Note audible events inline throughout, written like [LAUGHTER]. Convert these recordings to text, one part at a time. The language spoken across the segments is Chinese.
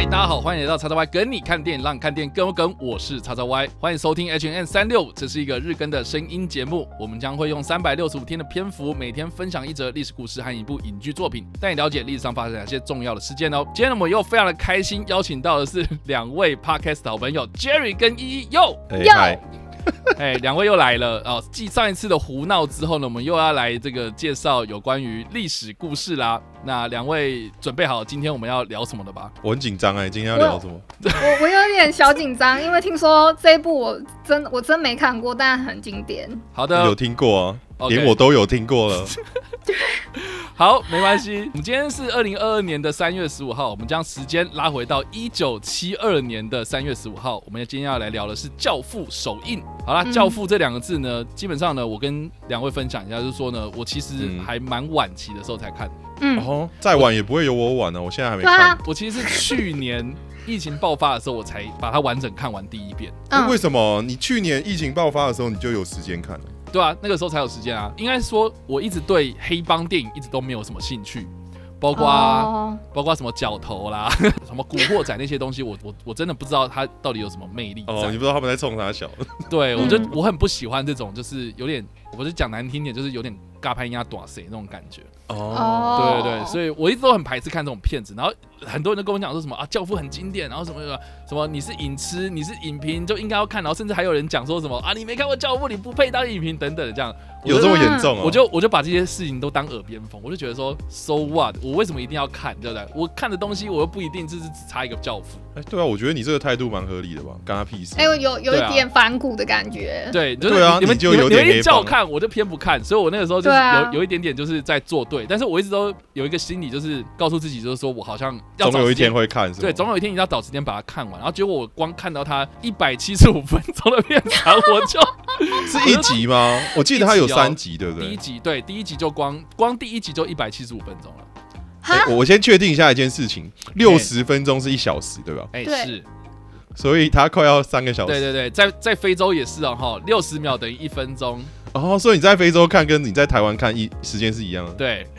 嗨，大家好，欢迎来到叉叉 Y 跟你看电影，让你看电影更有梗。我是叉叉 Y，欢迎收听 H N 三六，这是一个日更的声音节目。我们将会用三百六十五天的篇幅，每天分享一则历史故事和一部影剧作品，带你了解历史上发生哪些重要的事件哦。今天呢，我们又非常的开心，邀请到的是 [LAUGHS] 两位 Podcast 好朋友 Jerry 跟依依。哟，哟。[LAUGHS] 哎，两位又来了哦！继上一次的胡闹之后呢，我们又要来这个介绍有关于历史故事啦。那两位准备好今天我们要聊什么了吧？我很紧张哎，今天要聊什么？我我有点小紧张，因为听说这一部我真我真没看过，但很经典。好的，有听过啊。连我都有听过了。[LAUGHS] 好，没关系。我们今天是二零二二年的三月十五号，我们将时间拉回到一九七二年的三月十五号。我们今天要来聊的是《教父》首映。好了，《教父》这两个字呢，基本上呢，我跟两位分享一下，就是说呢，我其实还蛮晚期的时候才看。嗯，哦，再晚也不会有我晚呢。我现在还没看。我其实是去年疫情爆发的时候，我才把它完整看完第一遍。为什么？你去年疫情爆发的时候，你就有时间看了？对啊，那个时候才有时间啊。应该说，我一直对黑帮电影一直都没有什么兴趣，包括包括什么角头啦，[LAUGHS] 什么古惑仔那些东西，我我我真的不知道它到底有什么魅力。哦，你不知道他们在冲啥小？对，我就我很不喜欢这种，就是有点，我就讲难听点，就是有点嘎拍压短谁那种感觉。哦，对对对，所以我一直都很排斥看这种片子。然后很多人都跟我讲说什么啊，教父很经典，然后什么什么什么，你是影痴，你是影评就应该要看。然后甚至还有人讲说什么啊，你没看过教父，你不配当影评等等的这样。有这么严重啊？我就我就把这些事情都当耳边风，我就觉得说，so what？我为什么一定要看，对不对？我看的东西我又不一定就是只差一个教父。哎，对啊，我觉得你这个态度蛮合理的吧？干他屁事？哎，有有一点反骨的感觉。对，对啊，你们就有点叫我看，我就偏不看。所以我那个时候就是有有一点点就是在作对，但是我一直都有一个心理，就是告诉自己，就是说我好像总有一天会看，对，总有一天你要找时间把它看完。然后结果我光看到它一百七十五分钟的片长，我就 [LAUGHS] 是一集吗？我记得它有三集，对不对？第一集对，第一集就光光第一集就一百七十五分钟了。哎，我先确定一下一件事情，六十分钟是一小时，对吧？哎，是，所以它快要三个小时。对对对，在在非洲也是哦，哈，六十秒等于一分钟。哦，所以你在非洲看，跟你在台湾看一时间是一样的。对。[LAUGHS]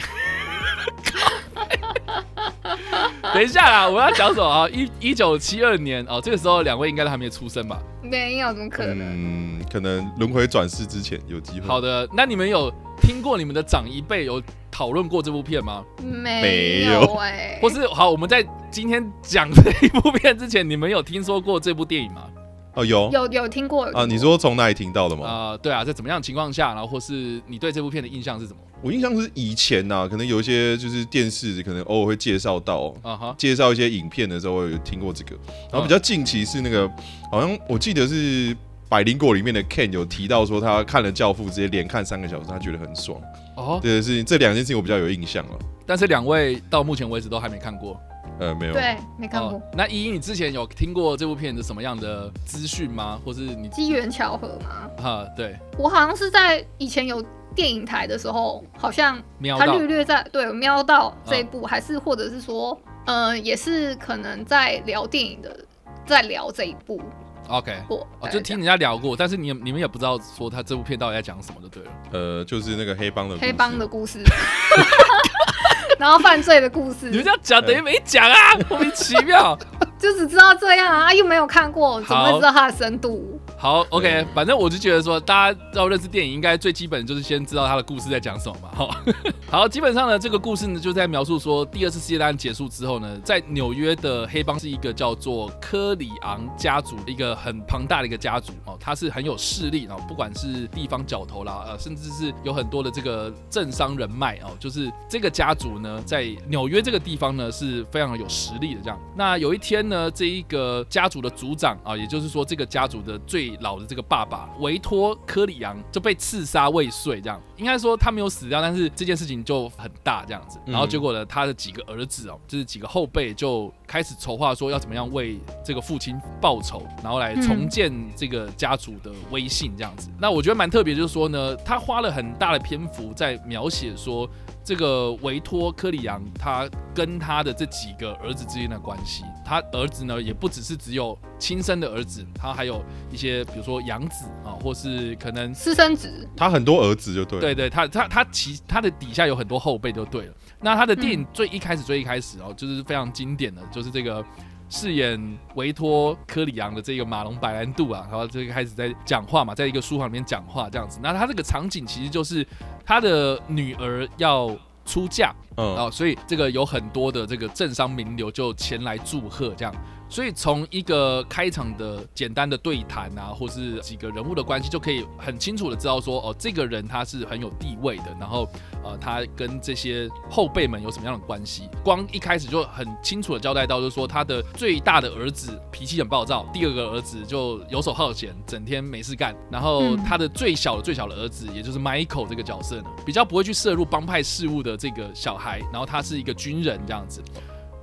等一下啦，我要讲什么啊？一一九七二年哦，这个时候两位应该都还没出生吧？没有，怎么可能？嗯，可能轮回转世之前有机会。好的，那你们有听过你们的长一辈有讨论过这部片吗？没有哎。或是好，我们在今天讲这一部片之前，你们有听说过这部电影吗？哦，有有有听过啊？你说从哪里听到的吗？啊，对啊，在怎么样情况下，然后或是你对这部片的印象是什么？我印象是以前呐，可能有一些就是电视可能偶尔会介绍到，啊哈，介绍一些影片的时候有听过这个。然后比较近期是那个，好像我记得是《百灵果》里面的 Ken 有提到说他看了《教父》直接连看三个小时，他觉得很爽。哦，对，是这两件事情我比较有印象了。但是两位到目前为止都还没看过。呃，没有，对，没看过。那依依，你之前有听过这部片的什么样的资讯吗？或是你机缘巧合吗？哈，对，我好像是在以前有电影台的时候，好像他略略在对瞄到这一部，还是或者是说，嗯，也是可能在聊电影的，在聊这一部。OK，我就听人家聊过，但是你你们也不知道说他这部片到底在讲什么，就对了。呃，就是那个黑帮的黑帮的故事。[LAUGHS] 然后犯罪的故事，你们这样讲等于没讲啊，莫名其妙。[LAUGHS] 就只知道这样啊，又没有看过，怎么会知道它的深度？好，OK，反正我就觉得说，大家要认识电影，应该最基本就是先知道它的故事在讲什么嘛。好，[LAUGHS] 好，基本上呢，这个故事呢就在描述说，第二次世界大战结束之后呢，在纽约的黑帮是一个叫做科里昂家族，一个很庞大的一个家族哦，它是很有势力哦，不管是地方角头啦，呃，甚至是有很多的这个政商人脉哦，就是这个家族呢，在纽约这个地方呢是非常有实力的这样。那有一天。呢，这一个家族的族长啊，也就是说，这个家族的最老的这个爸爸维托科里昂就被刺杀未遂，这样应该说他没有死掉，但是这件事情就很大这样子。然后结果呢，他的几个儿子哦，就是几个后辈就开始筹划说要怎么样为这个父亲报仇，然后来重建这个家族的威信这样子。那我觉得蛮特别，就是说呢，他花了很大的篇幅在描写说。这个维托科里昂，他跟他的这几个儿子之间的关系，他儿子呢也不只是只有亲生的儿子，他还有一些比如说养子啊，或是可能私生子，他很多儿子就对，对对，他他他其他的底下有很多后辈就对了。那他的电影最一开始最一开始哦，就是非常经典的，就是这个饰演维托科里昂的这个马龙白兰度啊，然后这个开始在讲话嘛，在一个书房里面讲话这样子。那他这个场景其实就是他的女儿要出嫁，嗯，啊，所以这个有很多的这个政商名流就前来祝贺这样。所以从一个开场的简单的对谈啊，或是几个人物的关系，就可以很清楚的知道说，哦，这个人他是很有地位的，然后呃，他跟这些后辈们有什么样的关系。光一开始就很清楚的交代到，就是说他的最大的儿子脾气很暴躁，第二个儿子就游手好闲，整天没事干，然后他的最小的最小的儿子，也就是 Michael 这个角色呢，比较不会去涉入帮派事务的这个小孩，然后他是一个军人这样子。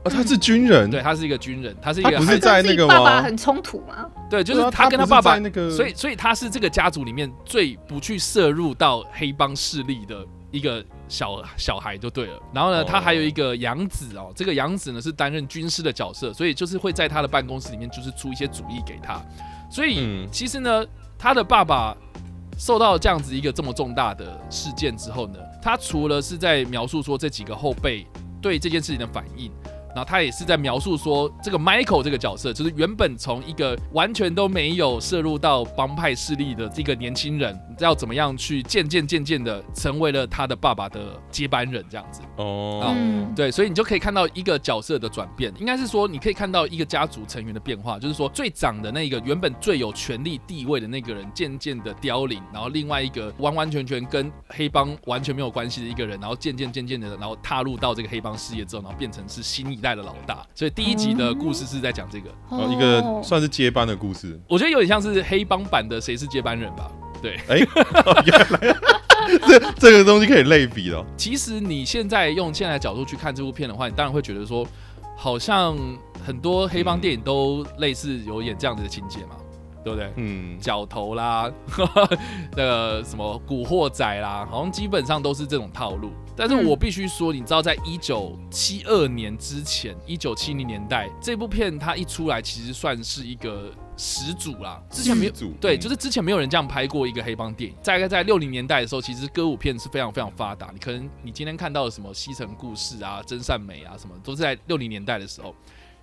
哦，他是军人，对他是一个军人，他是一个不是在那个爸爸很冲突吗？对，就是他跟他爸爸那个，所以所以他是这个家族里面最不去涉入到黑帮势力的一个小小孩就对了。然后呢，他还有一个养子哦，这个养子呢是担任军师的角色，所以就是会在他的办公室里面就是出一些主意给他。所以其实呢，他的爸爸受到这样子一个这么重大的事件之后呢，他除了是在描述说这几个后辈对这件事情的反应。然后他也是在描述说，这个 Michael 这个角色，就是原本从一个完全都没有涉入到帮派势力的这个年轻人，要怎么样去渐渐渐渐的成为了他的爸爸的接班人这样子。哦，对，所以你就可以看到一个角色的转变，应该是说你可以看到一个家族成员的变化，就是说最长的那个原本最有权力地位的那个人渐渐的凋零，然后另外一个完完全全跟黑帮完全没有关系的一个人，然后渐渐渐渐的，然后踏入到这个黑帮事业之后，然后变成是新。一代的老大，所以第一集的故事是在讲这个，哦，一个算是接班的故事。我觉得有点像是黑帮版的《谁是接班人》吧？对，哎，原来 [LAUGHS] 这这个东西可以类比了。其实你现在用现在的角度去看这部片的话，你当然会觉得说，好像很多黑帮电影都类似有演这样子的情节嘛。对不对？嗯，角头啦，[LAUGHS] 那个什么古惑仔啦，好像基本上都是这种套路。但是我必须说，你知道，在一九七二年之前，一九七零年代，这部片它一出来，其实算是一个始祖啦。之前没有，对，就是之前没有人这样拍过一个黑帮电影。大概在六零年代的时候，其实歌舞片是非常非常发达。你可能你今天看到的什么《西城故事》啊、《真善美》啊，什么都是在六零年代的时候。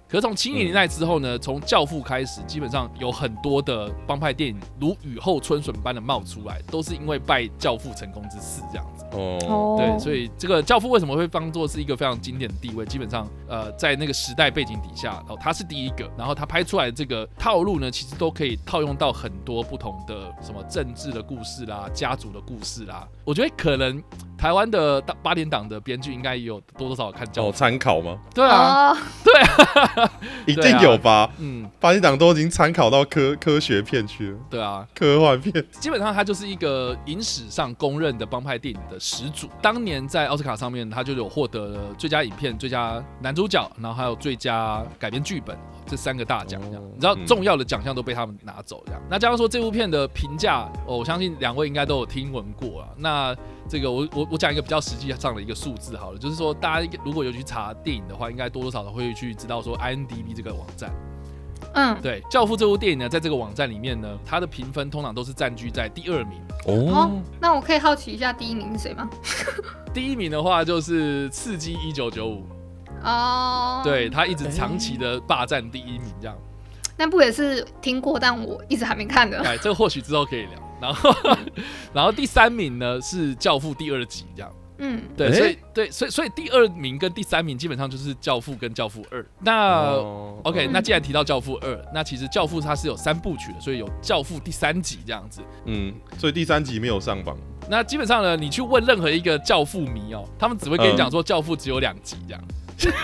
可是从七零年代之后呢，从《教父》开始，基本上有很多的帮派电影如雨后春笋般的冒出来，都是因为拜《教父》成功之赐这样子。哦，对，所以这个《教父》为什么会当做是一个非常经典的地位？基本上，呃，在那个时代背景底下，哦，他是第一个，然后他拍出来的这个套路呢，其实都可以套用到很多不同的什么政治的故事啦、家族的故事啦。我觉得可能。台湾的八八点档的编剧应该也有多多少少看教参考吗？对啊，对啊，[LAUGHS] [LAUGHS] 一定有吧？嗯，八点档都已经参考到科科学片去了。对啊，科幻片基本上它就是一个影史上公认的帮派电影的始祖。当年在奥斯卡上面，它就有获得了最佳影片、最佳男主角，然后还有最佳改编剧本这三个大奖。这样，你知道重要的奖项都被他们拿走。这样，那加上说这部片的评价，我相信两位应该都有听闻过啊。那这个我我我讲一个比较实际上的一个数字好了，就是说大家如果有去查电影的话，应该多多少少会去知道说 INDB 这个网站，嗯，对，《教父》这部电影呢，在这个网站里面呢，它的评分通常都是占据在第二名。哦，那我可以好奇一下第一名是谁吗？[LAUGHS] 第一名的话就是《刺激一九九五》哦，对他一直长期的霸占第一名这样。那部也是听过，但我一直还没看的。哎，这个或许之后可以聊。然后，[LAUGHS] 然后第三名呢是《教父》第二集，这样。嗯，对，所以对，所以所以第二名跟第三名基本上就是《教父》跟《教父二》。那 OK，那既然提到《教父二》，那其实《教父》它是有三部曲的，所以有《教父》第三集这样子。嗯，所以第三集没有上榜。那基本上呢，你去问任何一个《教父》迷哦，他们只会跟你讲说，《教父》只有两集这样。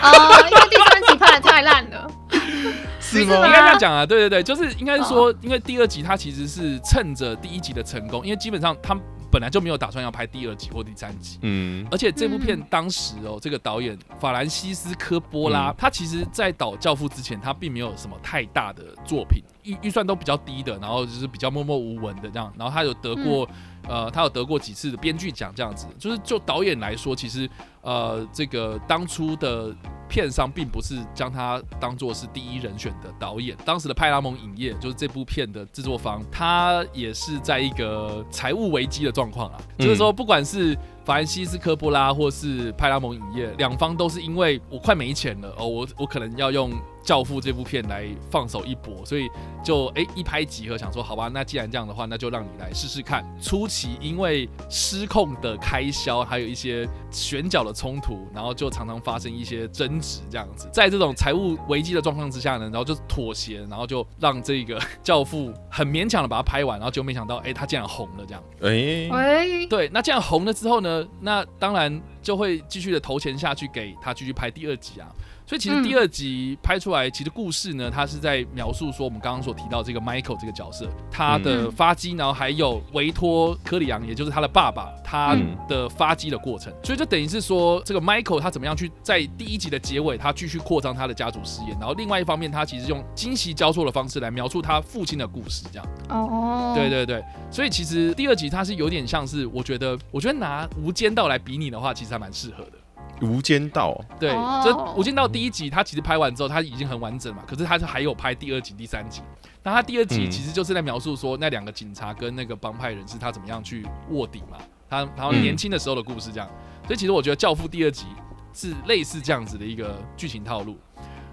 哦，因为第三集拍的太烂了。[LAUGHS] 是吗？应该这样讲啊，对对对，就是应该是说，因为第二集它其实是趁着第一集的成功，因为基本上他本来就没有打算要拍第二集或第三集，嗯，而且这部片当时哦，这个导演法兰西斯科波拉，他其实在导《教父》之前，他并没有什么太大的作品，预预算都比较低的，然后就是比较默默无闻的这样，然后他有得过，呃，他有得过几次的编剧奖这样子，就是就导演来说，其实呃，这个当初的。片商并不是将他当做是第一人选的导演，当时的派拉蒙影业就是这部片的制作方，他也是在一个财务危机的状况啊，就是说不管是法兰西斯科波拉或是派拉蒙影业，两方都是因为我快没钱了哦，我我可能要用。教父这部片来放手一搏，所以就哎一拍即合，想说好吧，那既然这样的话，那就让你来试试看。初期因为失控的开销，还有一些选角的冲突，然后就常常发生一些争执，这样子。在这种财务危机的状况之下呢，然后就妥协，然后就让这个教父很勉强的把它拍完，然后就没想到哎他竟然红了这样。哎，喂，对，那这样红了之后呢，那当然就会继续的投钱下去给他继续拍第二集啊。所以其实第二集拍出来，其实故事呢，它是在描述说我们刚刚所提到这个 Michael 这个角色，他的发迹，然后还有维托科里昂，也就是他的爸爸，他的发迹的过程。所以就等于是说，这个 Michael 他怎么样去在第一集的结尾，他继续扩张他的家族事业，然后另外一方面，他其实用惊喜交错的方式来描述他父亲的故事，这样。哦，对对对。所以其实第二集它是有点像是，我觉得，我觉得拿《无间道》来比拟的话，其实还蛮适合的。无间道，对，这无间道第一集，他其实拍完之后，他已经很完整嘛。可是他是还有拍第二集、第三集。那他第二集其实就是在描述说那两个警察跟那个帮派人士他怎么样去卧底嘛，他然后年轻的时候的故事这样。所以其实我觉得《教父》第二集是类似这样子的一个剧情套路。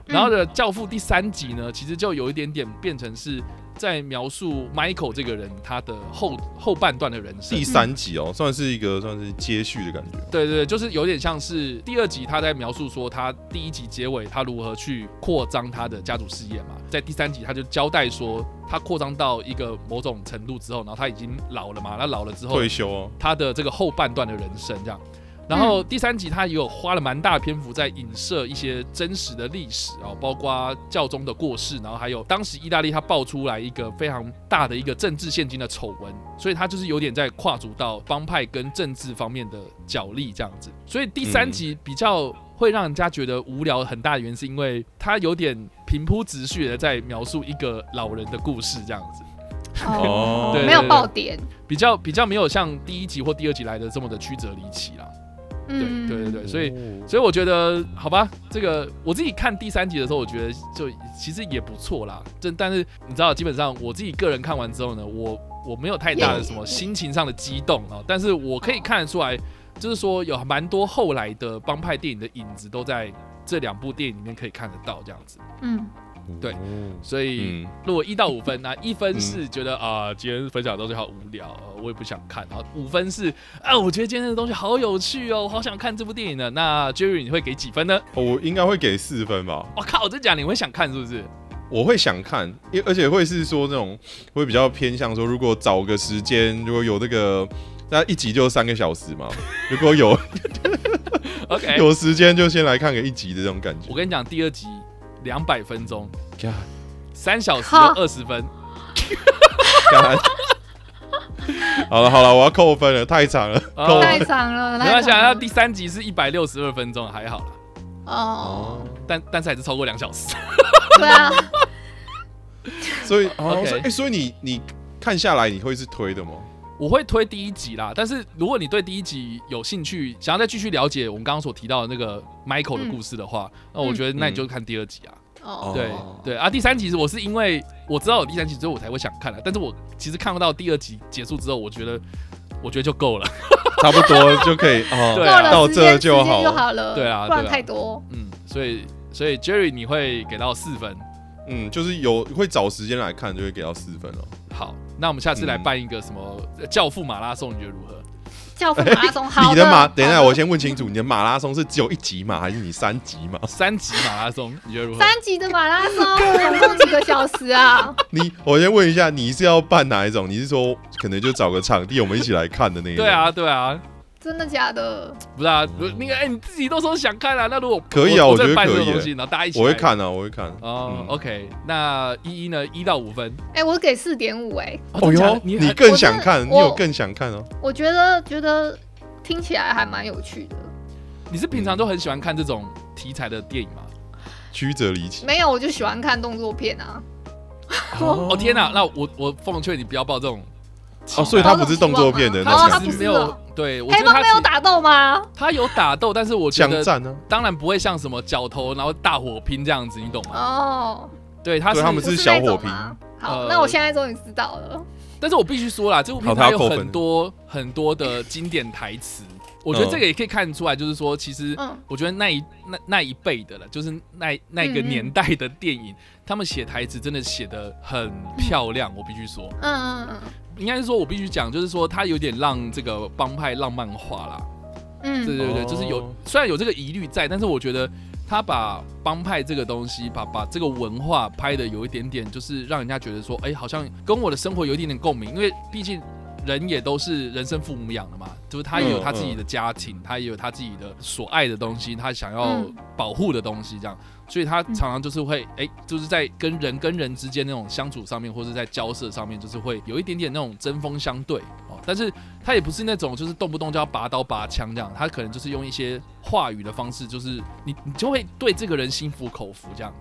然后的《教父》第三集呢，其实就有一点点变成是。在描述 Michael 这个人他的后后半段的人生，第三集哦，算是一个算是接续的感觉。对对，就是有点像是第二集他在描述说他第一集结尾他如何去扩张他的家族事业嘛，在第三集他就交代说他扩张到一个某种程度之后，然后他已经老了嘛，那老了之后退休哦，他的这个后半段的人生这样。然后第三集他也有花了蛮大的篇幅在影射一些真实的历史啊，包括教宗的过世，然后还有当时意大利他爆出来一个非常大的一个政治现金的丑闻，所以他就是有点在跨足到帮派跟政治方面的角力这样子。所以第三集比较会让人家觉得无聊，很大的原因是因为他有点平铺直叙的在描述一个老人的故事这样子。哦，没有爆点，比较比较没有像第一集或第二集来的这么的曲折离奇啦。对对对对，所以所以我觉得好吧，这个我自己看第三集的时候，我觉得就其实也不错啦。这但是你知道，基本上我自己个人看完之后呢，我我没有太大的什么心情上的激动啊，但是我可以看得出来，就是说有蛮多后来的帮派电影的影子都在这两部电影里面可以看得到这样子。嗯。对，所以如果一到五分，那一分是觉得啊，今天分享的东西好无聊，我也不想看。然后五分是啊，我觉得今天的东西好有趣哦，我好想看这部电影呢。那 Jerry 你会给几分呢？我应该会给四分吧。我靠，我真讲你会想看是不是？我会想看，因而且会是说那种会比较偏向说，如果找个时间，如果有那个那一集就三个小时嘛，[LAUGHS] 如果有 OK [LAUGHS] 有时间就先来看个一集的这种感觉。我跟你讲，第二集。两百分钟，三小时二十分。[LAUGHS] 好了好了，我要扣分了，太长了，太长了。你要想，要第三集是一百六十二分钟，还好了。哦，但但是还是超过两小时。对啊。所以，OK，哎，所以你你看下来，你会是推的吗？我会推第一集啦，但是如果你对第一集有兴趣，想要再继续了解我们刚刚所提到的那个 Michael 的故事的话，那我觉得那你就看第二集啊。哦，对对啊，第三集我是因为我知道有第三集之后我才会想看的，但是我其实看不到第二集结束之后，我觉得我觉得就够了，[LAUGHS] 差不多就可以哦，[LAUGHS] 到这就好就好了，对啊，不然太多。嗯，所以所以 Jerry 你会给到四分。嗯，就是有会找时间来看，就会给到四分哦。好，那我们下次来办一个什么教父马拉松，你觉得如何？教父马拉松，好。[LAUGHS] 你的马，等一下，我先问清楚，你的马拉松是只有一级马，还是你三级马？[LAUGHS] 三级马拉松，你觉得如何？三级的马拉松，总共几个小时啊？[LAUGHS] 你，我先问一下，你是要办哪一种？你是说可能就找个场地，我们一起来看的那种？对啊，对啊。真的假的？不是啊，那个哎，你自己都说想看了，那如果可以啊，我觉得可以。然后大家一起，我会看啊，我会看。哦，OK，那一一呢？一到五分？哎，我给四点五哎。哦哟，你更想看？你有更想看哦？我觉得觉得听起来还蛮有趣的。你是平常都很喜欢看这种题材的电影吗？曲折离奇？没有，我就喜欢看动作片啊。哦天哪，那我我奉劝你不要报这种。哦，所以他不是动作片的，他其实没有。对，黑帮没有打斗吗？他有打斗，但是我觉得战呢，当然不会像什么角头然后大火拼这样子，你懂吗？哦，对，他是他们是小火拼。好，那我现在终于知道了。但是我必须说啦，这部片它有很多很多的经典台词，我觉得这个也可以看出来，就是说，其实我觉得那一那那一辈的了，就是那那个年代的电影，他们写台词真的写的很漂亮，我必须说，嗯嗯嗯，应该是说我必须讲，就是说他有点让这个帮派浪漫化了，嗯，对对对，就是有虽然有这个疑虑在，但是我觉得他把帮派这个东西，把把这个文化拍的有一点点，就是让人家觉得说，哎，好像跟我的生活有一点点共鸣，因为毕竟。人也都是人生父母养的嘛，就是他也有他自己的家庭，他也有他自己的所爱的东西，他想要保护的东西，这样，所以他常常就是会，哎，就是在跟人跟人之间那种相处上面，或者在交涉上面，就是会有一点点那种针锋相对哦。但是他也不是那种就是动不动就要拔刀拔枪这样，他可能就是用一些话语的方式，就是你你就会对这个人心服口服这样。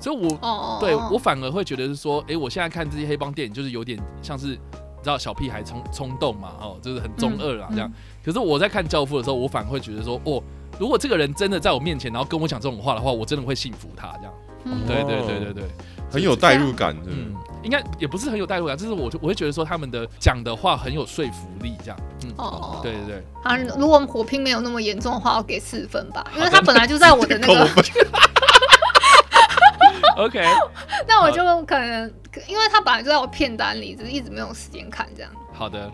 所以，我对我反而会觉得是说，哎，我现在看这些黑帮电影，就是有点像是。知道小屁孩冲冲动嘛？哦，就是很中二啊，这样。可是我在看《教父》的时候，我反而会觉得说，哦，如果这个人真的在我面前，然后跟我讲这种话的话，我真的会信服他，这样。对对对对对，很有代入感。嗯，应该也不是很有代入感，就是我我会觉得说他们的讲的话很有说服力，这样。嗯哦，对对对。啊，如果火拼没有那么严重的话，我给四分吧，因为他本来就在我的那个。[LAUGHS] OK，[LAUGHS] 那我就可能，因为他本来就在我片单里，只是一直没有时间看这样。好的，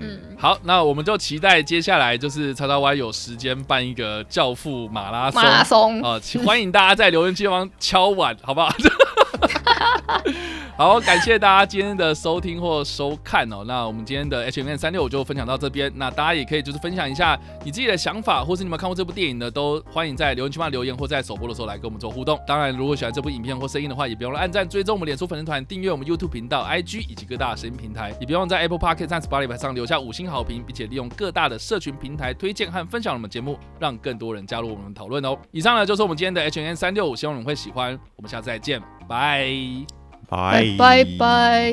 嗯，好，那我们就期待接下来就是叉叉 Y 有时间办一个教父马拉松，马拉松。啊，欢迎大家在留言区方敲碗，好不好？[LAUGHS] [LAUGHS] 好，感谢大家今天的收听或收看哦。那我们今天的 H M N 三六就分享到这边。那大家也可以就是分享一下你自己的想法，或是你们看过这部电影呢，都欢迎在留言区方留言，或在首播的时候来跟我们做互动。当然，如果喜欢这部影片或声音的话，也别忘了按赞、追踪我们脸书粉丝团、订阅我们 YouTube 频道、I G 以及各大声音平台。也别忘在 Apple Park 和 Spotify 上留下五星好评，并且利用各大的社群平台推荐和分享我们节目，让更多人加入我们讨论哦。以上呢就是我们今天的 H M N 三六五，希望你们会喜欢。我们下次再见，拜。拜拜拜。